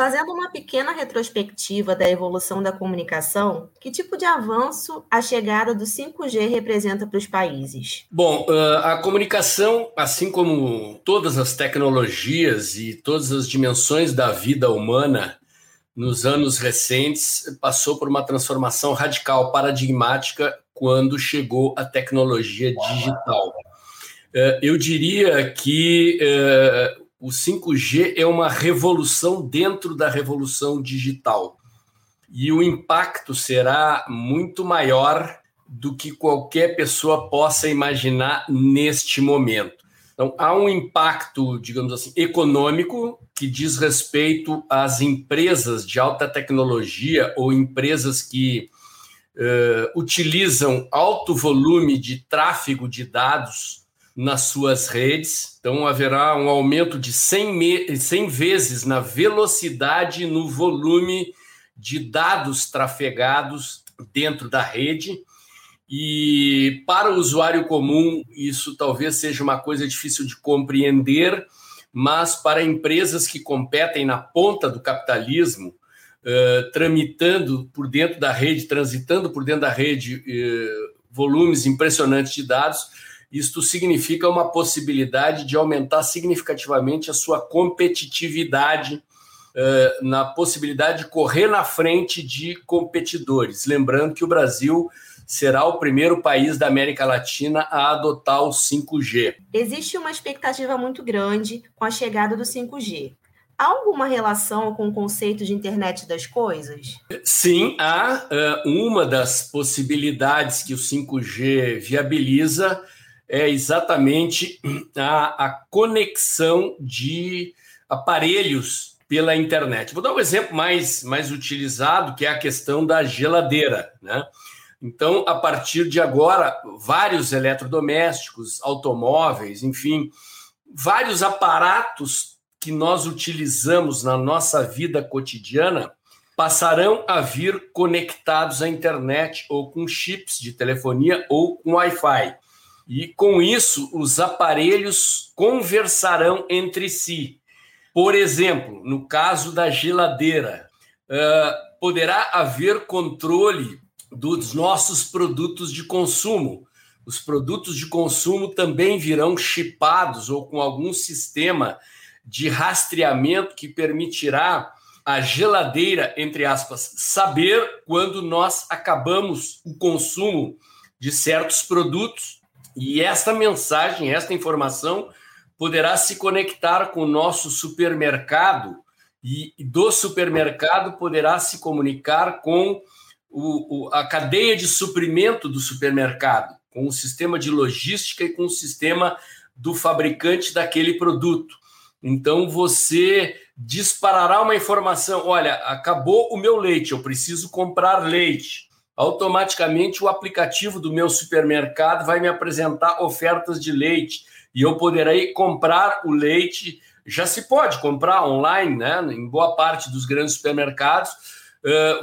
Fazendo uma pequena retrospectiva da evolução da comunicação, que tipo de avanço a chegada do 5G representa para os países? Bom, a comunicação, assim como todas as tecnologias e todas as dimensões da vida humana, nos anos recentes, passou por uma transformação radical, paradigmática, quando chegou a tecnologia digital. Eu diria que o 5G é uma revolução dentro da revolução digital. E o impacto será muito maior do que qualquer pessoa possa imaginar neste momento. Então, há um impacto, digamos assim, econômico que diz respeito às empresas de alta tecnologia ou empresas que uh, utilizam alto volume de tráfego de dados nas suas redes. Então, haverá um aumento de 100, 100 vezes na velocidade no volume de dados trafegados dentro da rede. E para o usuário comum, isso talvez seja uma coisa difícil de compreender, mas para empresas que competem na ponta do capitalismo, uh, tramitando por dentro da rede, transitando por dentro da rede uh, volumes impressionantes de dados, isto significa uma possibilidade de aumentar significativamente a sua competitividade uh, na possibilidade de correr na frente de competidores. Lembrando que o Brasil será o primeiro país da América Latina a adotar o 5G. Existe uma expectativa muito grande com a chegada do 5G. Há alguma relação com o conceito de internet das coisas? Sim, há. uma das possibilidades que o 5G viabiliza é exatamente a, a conexão de aparelhos pela internet. Vou dar um exemplo mais, mais utilizado, que é a questão da geladeira. Né? Então, a partir de agora, vários eletrodomésticos, automóveis, enfim, vários aparatos que nós utilizamos na nossa vida cotidiana passarão a vir conectados à internet ou com chips de telefonia ou com Wi-Fi. E com isso, os aparelhos conversarão entre si. Por exemplo, no caso da geladeira, uh, poderá haver controle dos nossos produtos de consumo. Os produtos de consumo também virão chipados ou com algum sistema de rastreamento que permitirá a geladeira, entre aspas, saber quando nós acabamos o consumo de certos produtos e esta mensagem, esta informação poderá se conectar com o nosso supermercado e do supermercado poderá se comunicar com o, o, a cadeia de suprimento do supermercado, com o sistema de logística e com o sistema do fabricante daquele produto. Então você disparará uma informação: olha, acabou o meu leite, eu preciso comprar leite automaticamente o aplicativo do meu supermercado vai me apresentar ofertas de leite e eu poderei comprar o leite. Já se pode comprar online, né? Em boa parte dos grandes supermercados,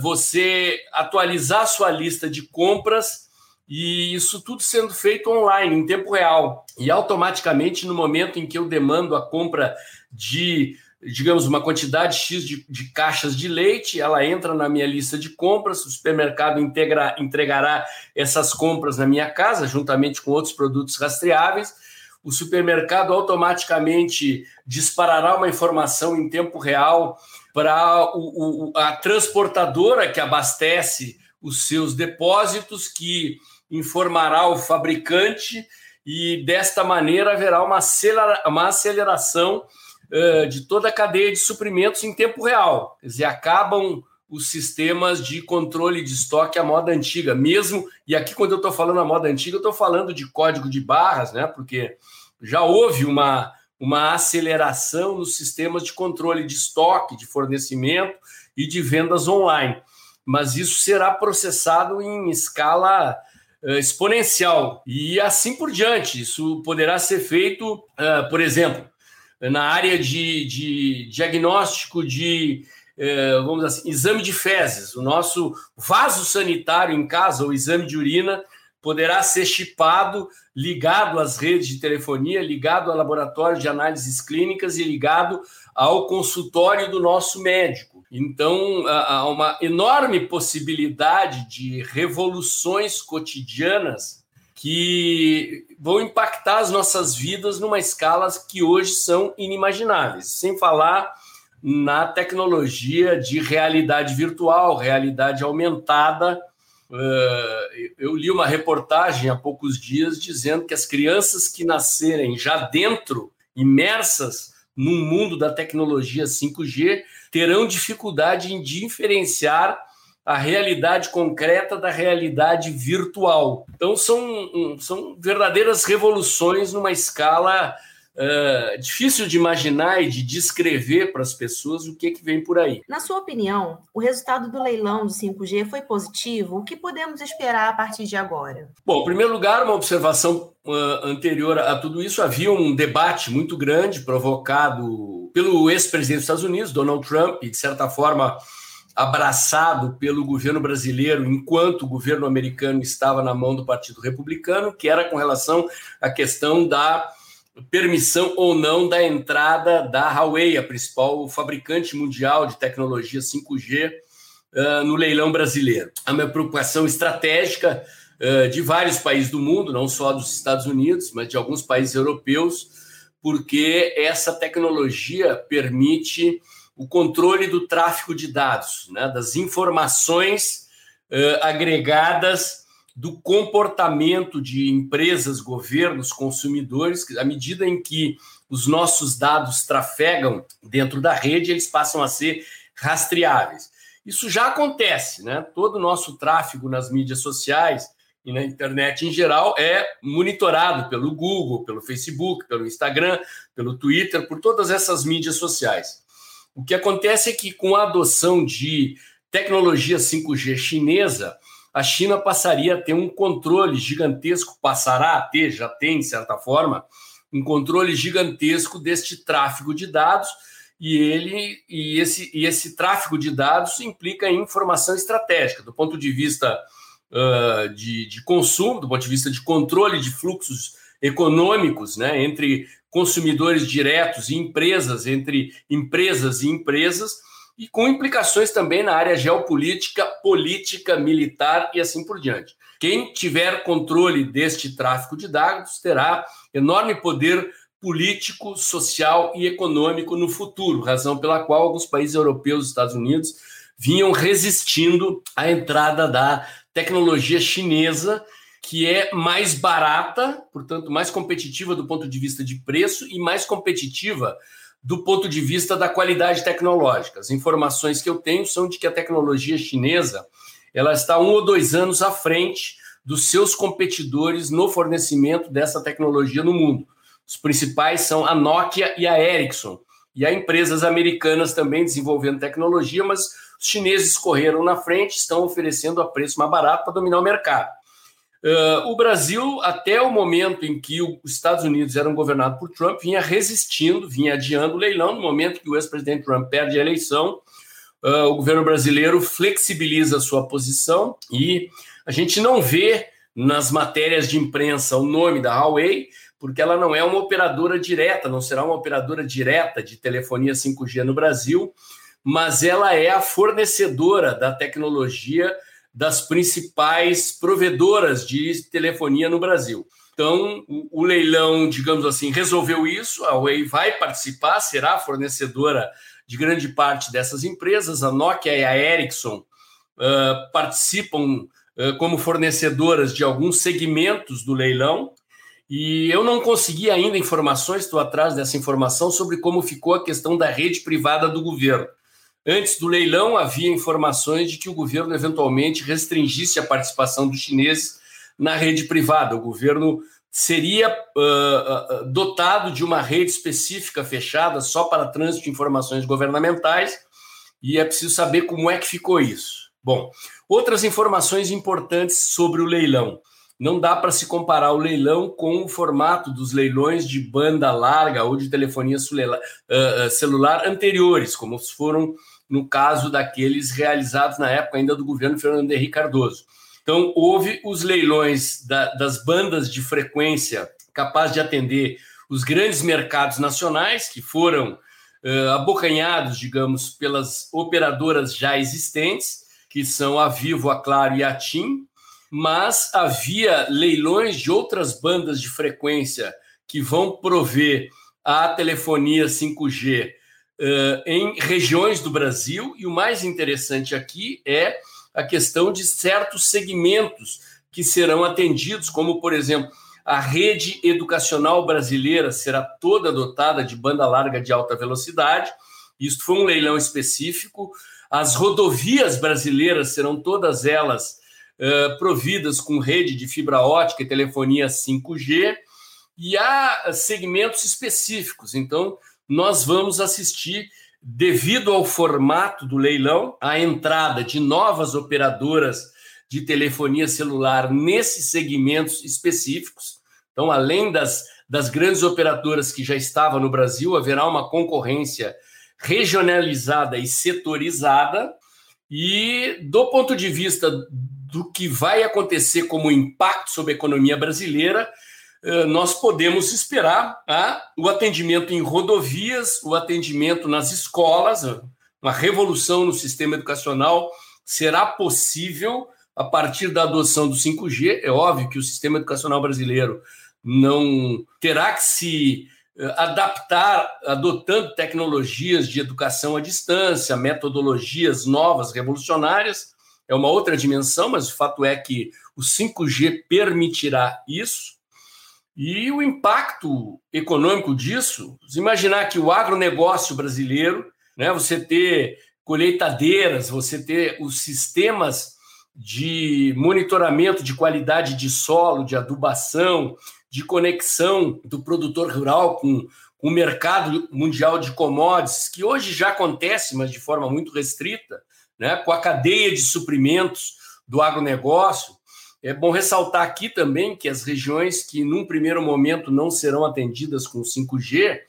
você atualizar sua lista de compras e isso tudo sendo feito online, em tempo real. E automaticamente, no momento em que eu demando a compra de digamos, uma quantidade X de, de, caixas de leite, ela entra na minha lista de compras, o supermercado integra, entregará essas compras na minha casa, juntamente com outros produtos rastreáveis. O supermercado automaticamente disparará uma informação em tempo real para a transportadora que abastece os seus depósitos, que informará o fabricante, e desta maneira haverá uma, uma aceleração de toda a cadeia de suprimentos em tempo real. Quer dizer, acabam os sistemas de controle de estoque à moda antiga, mesmo, e aqui quando eu estou falando a moda antiga, eu estou falando de código de barras, né? Porque já houve uma, uma aceleração nos sistemas de controle de estoque, de fornecimento e de vendas online. Mas isso será processado em escala uh, exponencial e assim por diante. Isso poderá ser feito, uh, por exemplo, na área de, de diagnóstico de, eh, vamos assim, exame de fezes. O nosso vaso sanitário em casa, o exame de urina, poderá ser chipado, ligado às redes de telefonia, ligado ao laboratório de análises clínicas e ligado ao consultório do nosso médico. Então, há uma enorme possibilidade de revoluções cotidianas que vão impactar as nossas vidas numa escala que hoje são inimagináveis, sem falar na tecnologia de realidade virtual, realidade aumentada. Eh, eu li uma reportagem há poucos dias dizendo que as crianças que nascerem já dentro, imersas no mundo da tecnologia 5G, terão dificuldade em diferenciar a realidade concreta da realidade virtual. Então, são, são verdadeiras revoluções numa escala uh, difícil de imaginar e de descrever para as pessoas o que, que vem por aí. Na sua opinião, o resultado do leilão de 5G foi positivo? O que podemos esperar a partir de agora? Bom, em primeiro lugar, uma observação uh, anterior a tudo isso, havia um debate muito grande provocado pelo ex-presidente dos Estados Unidos, Donald Trump, e de certa forma abraçado pelo governo brasileiro enquanto o governo americano estava na mão do Partido Republicano, que era com relação à questão da permissão ou não da entrada da Huawei, a principal fabricante mundial de tecnologia 5G, uh, no leilão brasileiro. É uma preocupação estratégica uh, de vários países do mundo, não só dos Estados Unidos, mas de alguns países europeus, porque essa tecnologia permite o controle do tráfego de dados, né, das informações uh, agregadas do comportamento de empresas, governos, consumidores, à medida em que os nossos dados trafegam dentro da rede, eles passam a ser rastreáveis. Isso já acontece, né? Todo o nosso tráfego nas mídias sociais e na internet em geral é monitorado pelo Google, pelo Facebook, pelo Instagram, pelo Twitter, por todas essas mídias sociais. O que acontece é que com a adoção de tecnologia 5G chinesa, a China passaria a ter um controle gigantesco, passará a ter, já tem, de certa forma, um controle gigantesco deste tráfego de dados, e ele e esse, e esse tráfego de dados implica em informação estratégica, do ponto de vista uh, de, de consumo, do ponto de vista de controle de fluxos econômicos né, entre consumidores diretos e empresas, entre empresas e empresas, e com implicações também na área geopolítica, política, militar e assim por diante. Quem tiver controle deste tráfico de dados terá enorme poder político, social e econômico no futuro, razão pela qual alguns países europeus e Estados Unidos vinham resistindo à entrada da tecnologia chinesa que é mais barata, portanto, mais competitiva do ponto de vista de preço e mais competitiva do ponto de vista da qualidade tecnológica. As informações que eu tenho são de que a tecnologia chinesa ela está um ou dois anos à frente dos seus competidores no fornecimento dessa tecnologia no mundo. Os principais são a Nokia e a Ericsson. E há empresas americanas também desenvolvendo tecnologia, mas os chineses correram na frente, estão oferecendo a preço mais barato para dominar o mercado. Uh, o Brasil, até o momento em que os Estados Unidos eram governados por Trump, vinha resistindo, vinha adiando o leilão. No momento que o ex-presidente Trump perde a eleição, uh, o governo brasileiro flexibiliza a sua posição e a gente não vê nas matérias de imprensa o nome da Huawei, porque ela não é uma operadora direta, não será uma operadora direta de telefonia 5G no Brasil, mas ela é a fornecedora da tecnologia das principais provedoras de telefonia no Brasil. Então, o, leilão, digamos assim, resolveu isso. A Huawei vai participar, será fornecedora de grande parte dessas empresas. A Nokia e a Ericsson uh, participam uh, como fornecedoras de alguns segmentos do leilão. E eu não consegui ainda informações, estou atrás dessa informação, sobre como ficou a questão da rede privada do governo. Antes do leilão, havia informações de que o governo eventualmente restringisse a participação dos chineses na rede privada. O governo seria uh, dotado de uma rede específica fechada só para trânsito de informações governamentais, e é preciso saber como é que ficou isso. Bom, outras informações importantes sobre o leilão. Não dá para se comparar o leilão com o formato dos leilões de banda larga ou de telefonia celular anteriores, como foram no caso daqueles realizados na época ainda do governo Fernando Henrique Cardoso. Então, houve os leilões da, das bandas de frequência capazes de atender os grandes mercados nacionais, que foram uh, abocanhados, digamos, pelas operadoras já existentes, que são a Vivo, a Claro e a TIM, mas havia leilões de outras bandas de frequência que vão prover a telefonia 5G uh, em regiões do Brasil, e o mais interessante aqui é a questão de certos segmentos que serão atendidos, como, por exemplo, a rede educacional brasileira será toda dotada de banda larga de alta velocidade. Isso foi um leilão específico. As rodovias brasileiras serão todas elas uh, providas com rede de fibra ótica e telefonia 5G. E há segmentos específicos. Então, nós vamos assistir, devido ao formato do leilão, a entrada de novas operadoras de telefonia celular nesses segmentos específicos. Então, além das, das grandes operadoras que já estavam no Brasil, haverá uma concorrência regionalizada e setorizada. E, do ponto de vista do que vai acontecer como impacto sobre a economia brasileira, nós podemos esperar tá? o atendimento em rodovias, o atendimento nas escolas, uma revolução no sistema educacional será possível a partir da adoção do 5G. É óbvio que o sistema educacional brasileiro não terá que se eh, adaptar adotando tecnologias de educação à distância, metodologias novas, revolucionárias. É uma outra dimensão, mas o fato é que o 5G permitirá isso. E o impacto econômico disso, imaginar que o agronegócio brasileiro, né, você ter colheitadeiras, você ter os sistemas de monitoramento de qualidade de solo, de adubação, de conexão do produtor rural com, o mercado mundial de commodities, que hoje já acontece, mas de forma muito restrita, né, com a cadeia de suprimentos do agronegócio. É bom ressaltar aqui também que as regiões que, num primeiro momento, não serão atendidas com 5G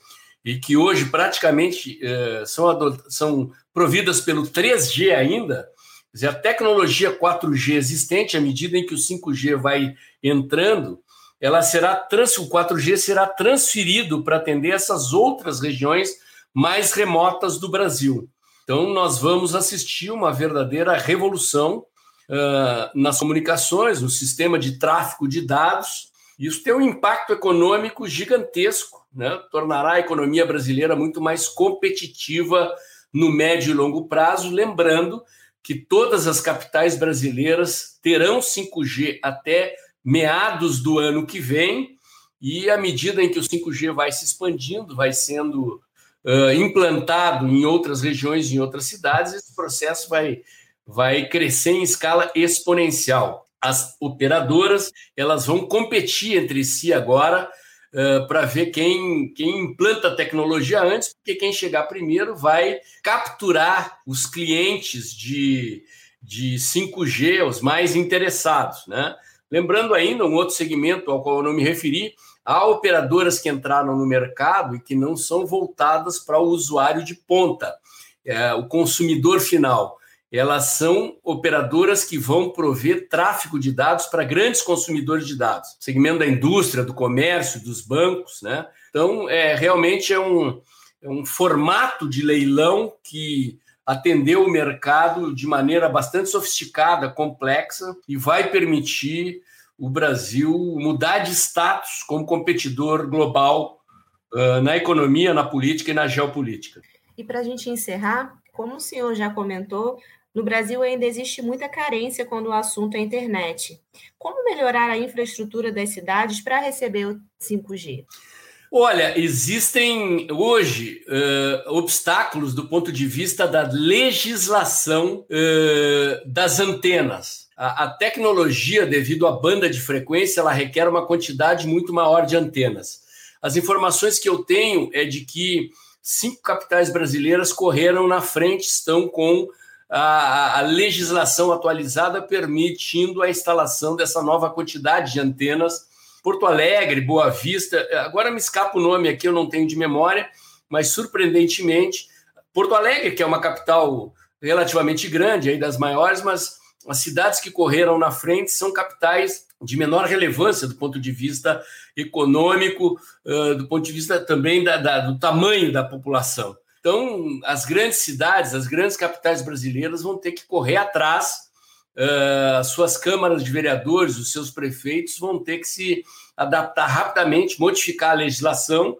e que hoje praticamente eh, são, são providas pelo 3G ainda, dizer, a tecnologia 4G existente, à medida em que o 5G vai entrando, ela será trans, o 4G será transferido para atender essas outras regiões mais remotas do Brasil. Então, nós vamos assistir uma verdadeira revolução uh, nas comunicações, no sistema de tráfego de dados. Isso tem um impacto econômico gigantesco, né? tornará a economia brasileira muito mais competitiva no médio e longo prazo. Lembrando que todas as capitais brasileiras terão 5G até meados do ano que vem, e à medida em que o 5G vai se expandindo, vai sendo uh, implantado em outras regiões, em outras cidades, esse processo vai, vai crescer em escala exponencial. As operadoras elas vão competir entre si agora uh, para ver quem, quem implanta a tecnologia antes, porque quem chegar primeiro vai capturar os clientes de, de 5G, os mais interessados. Né? Lembrando ainda um outro segmento ao qual eu não me referi, há operadoras que entraram no mercado e que não são voltadas para o usuário de ponta, é, o consumidor final elas são operadoras que vão prover tráfego de dados para grandes consumidores de dados, segmento da indústria, do comércio, dos bancos, né? Então, é, realmente é um, é um formato de leilão que atendeu o mercado de maneira bastante sofisticada, complexa e vai permitir o Brasil mudar de status como competidor global uh, na economia, na política e na geopolítica. E para a gente encerrar, como o senhor já comentou, no Brasil ainda existe muita carência quando o assunto é internet. Como melhorar a infraestrutura das cidades para receber o 5G? Olha, existem hoje uh, obstáculos do ponto de vista da legislação uh, das antenas. A, a, tecnologia, devido à banda de frequência, ela requer uma quantidade muito maior de antenas. As informações que eu tenho é de que cinco capitais brasileiras correram na frente, estão com a, a, legislação atualizada permitindo a instalação dessa nova quantidade de antenas. Porto Alegre, Boa Vista, agora me escapa o nome aqui, eu não tenho de memória, mas surpreendentemente, Porto Alegre, que é uma capital relativamente grande, aí das maiores, mas as cidades que correram na frente são capitais de menor relevância do ponto de vista econômico, do ponto de vista também da, da, do tamanho da população. Então, as grandes cidades, as grandes capitais brasileiras vão ter que correr atrás, as suas câmaras de vereadores, os seus prefeitos vão ter que se adaptar rapidamente, modificar a legislação,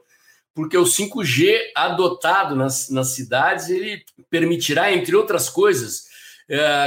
porque o 5G adotado nas, nas cidades ele permitirá, entre outras coisas,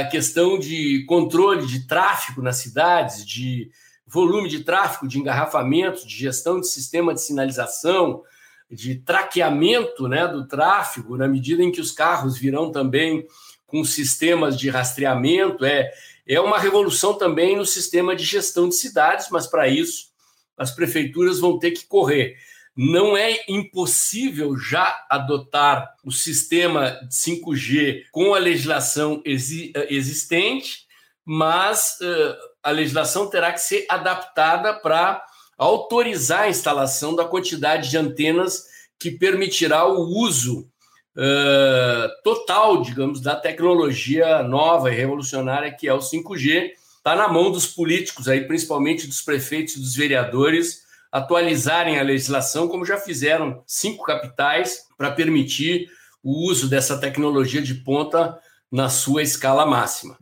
a questão de controle de tráfego nas cidades, de volume de tráfego, de engarrafamento, de gestão de sistema de sinalização, de traqueamento né, do tráfego, na medida em que os carros virão também com sistemas de rastreamento. É, é uma revolução também no sistema de gestão de cidades, mas para isso as prefeituras vão ter que correr. Não é impossível já adotar o sistema 5G com a legislação existente, mas uh, a legislação terá que ser adaptada para autorizar a instalação da quantidade de antenas que permitirá o uso uh, total, digamos, da tecnologia nova e revolucionária que é o 5G. Está na mão dos políticos, aí, principalmente dos prefeitos e dos vereadores, atualizarem a legislação, como já fizeram cinco capitais, para permitir o uso dessa tecnologia de ponta na sua escala máxima.